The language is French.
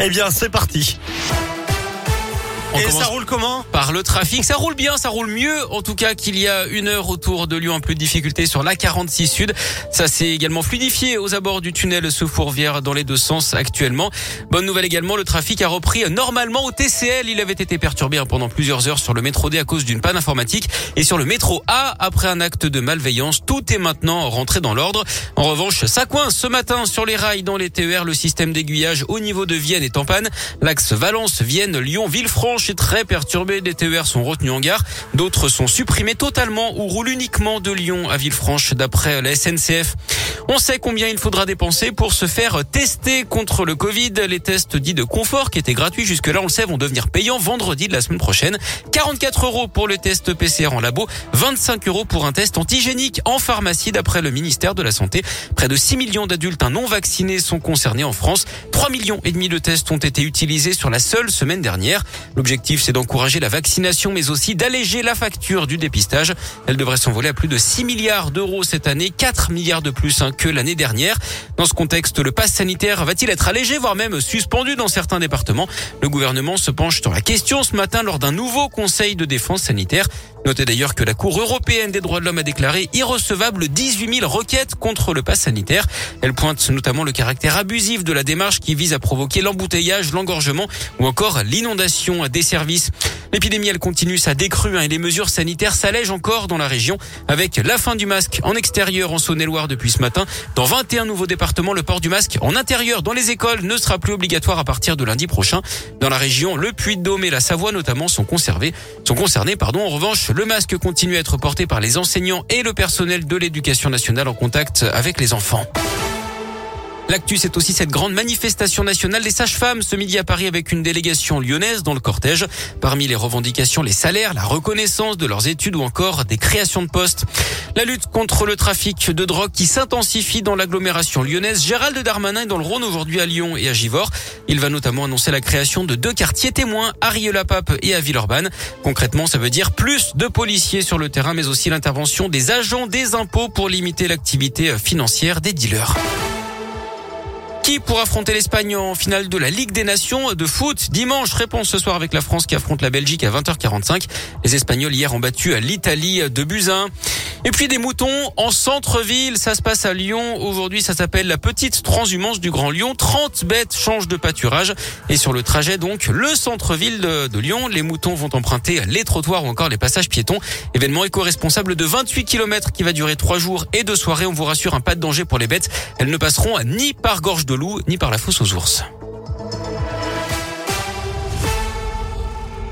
Eh bien, c'est parti. On Et ça roule comment par le trafic. Ça roule bien, ça roule mieux en tout cas qu'il y a une heure autour de Lyon. Un peu de difficulté sur la 46 Sud. Ça s'est également fluidifié aux abords du tunnel Sefourvière dans les deux sens actuellement. Bonne nouvelle également, le trafic a repris normalement au TCL. Il avait été perturbé pendant plusieurs heures sur le métro D à cause d'une panne informatique et sur le métro A après un acte de malveillance. Tout est maintenant rentré dans l'ordre. En revanche, ça coince ce matin sur les rails dans les TER. Le système d'aiguillage au niveau de Vienne est en panne. L'axe Valence, Vienne, Lyon, Villefranche est très perturbé. Des TER sont retenus en gare. D'autres sont supprimés totalement ou roulent uniquement de Lyon à Villefranche d'après la SNCF. On sait combien il faudra dépenser pour se faire tester contre le Covid. Les tests dits de confort qui étaient gratuits jusque-là, on le sait, vont devenir payants vendredi de la semaine prochaine. 44 euros pour le test PCR en labo, 25 euros pour un test antigénique en pharmacie d'après le ministère de la Santé. Près de 6 millions d'adultes non vaccinés sont concernés en France. 3 millions et demi de tests ont été utilisés sur la seule semaine dernière. L'objectif, c'est d'encourager la vaccination, mais aussi d'alléger la facture du dépistage. Elle devrait s'envoler à plus de 6 milliards d'euros cette année, 4 milliards de plus hein, que l'année dernière. Dans ce contexte, le pass sanitaire va-t-il être allégé, voire même suspendu dans certains départements? Le gouvernement se penche sur la question ce matin lors d'un nouveau conseil de défense sanitaire. Notez d'ailleurs que la Cour européenne des droits de l'homme a déclaré irrecevable 18 000 requêtes contre le pass sanitaire. Elle pointe notamment le caractère abusif de la démarche qui vise à provoquer l'embouteillage, l'engorgement ou encore l'inondation des services. L'épidémie, elle continue sa décrue hein, et les mesures sanitaires s'allègent encore dans la région avec la fin du masque en extérieur en Saône-et-Loire depuis ce matin. Dans 21 nouveaux départements, le port du masque en intérieur dans les écoles ne sera plus obligatoire à partir de lundi prochain. Dans la région, le Puy-de-Dôme et la Savoie notamment sont conservés, sont concernés. Pardon. En revanche, le masque continue à être porté par les enseignants et le personnel de l'éducation nationale en contact avec les enfants. L'actu, c'est aussi cette grande manifestation nationale des sages-femmes ce midi à Paris avec une délégation lyonnaise dans le cortège. Parmi les revendications, les salaires, la reconnaissance de leurs études ou encore des créations de postes. La lutte contre le trafic de drogue qui s'intensifie dans l'agglomération lyonnaise. Gérald Darmanin est dans le Rhône aujourd'hui à Lyon et à Givors. Il va notamment annoncer la création de deux quartiers témoins à Rieux-la-Pape et à Villeurbanne. Concrètement, ça veut dire plus de policiers sur le terrain, mais aussi l'intervention des agents des impôts pour limiter l'activité financière des dealers qui pour affronter l'Espagne en finale de la Ligue des Nations de foot dimanche. Réponse ce soir avec la France qui affronte la Belgique à 20h45. Les Espagnols hier ont battu l'Italie de Buzyn. Et puis des moutons en centre-ville, ça se passe à Lyon. Aujourd'hui, ça s'appelle la petite transhumance du Grand Lyon. 30 bêtes changent de pâturage. Et sur le trajet, donc, le centre-ville de, de, Lyon, les moutons vont emprunter les trottoirs ou encore les passages piétons. Événement éco-responsable de 28 km qui va durer trois jours et deux soirées. On vous rassure, un pas de danger pour les bêtes. Elles ne passeront ni par gorge de ni par la fosse aux ours.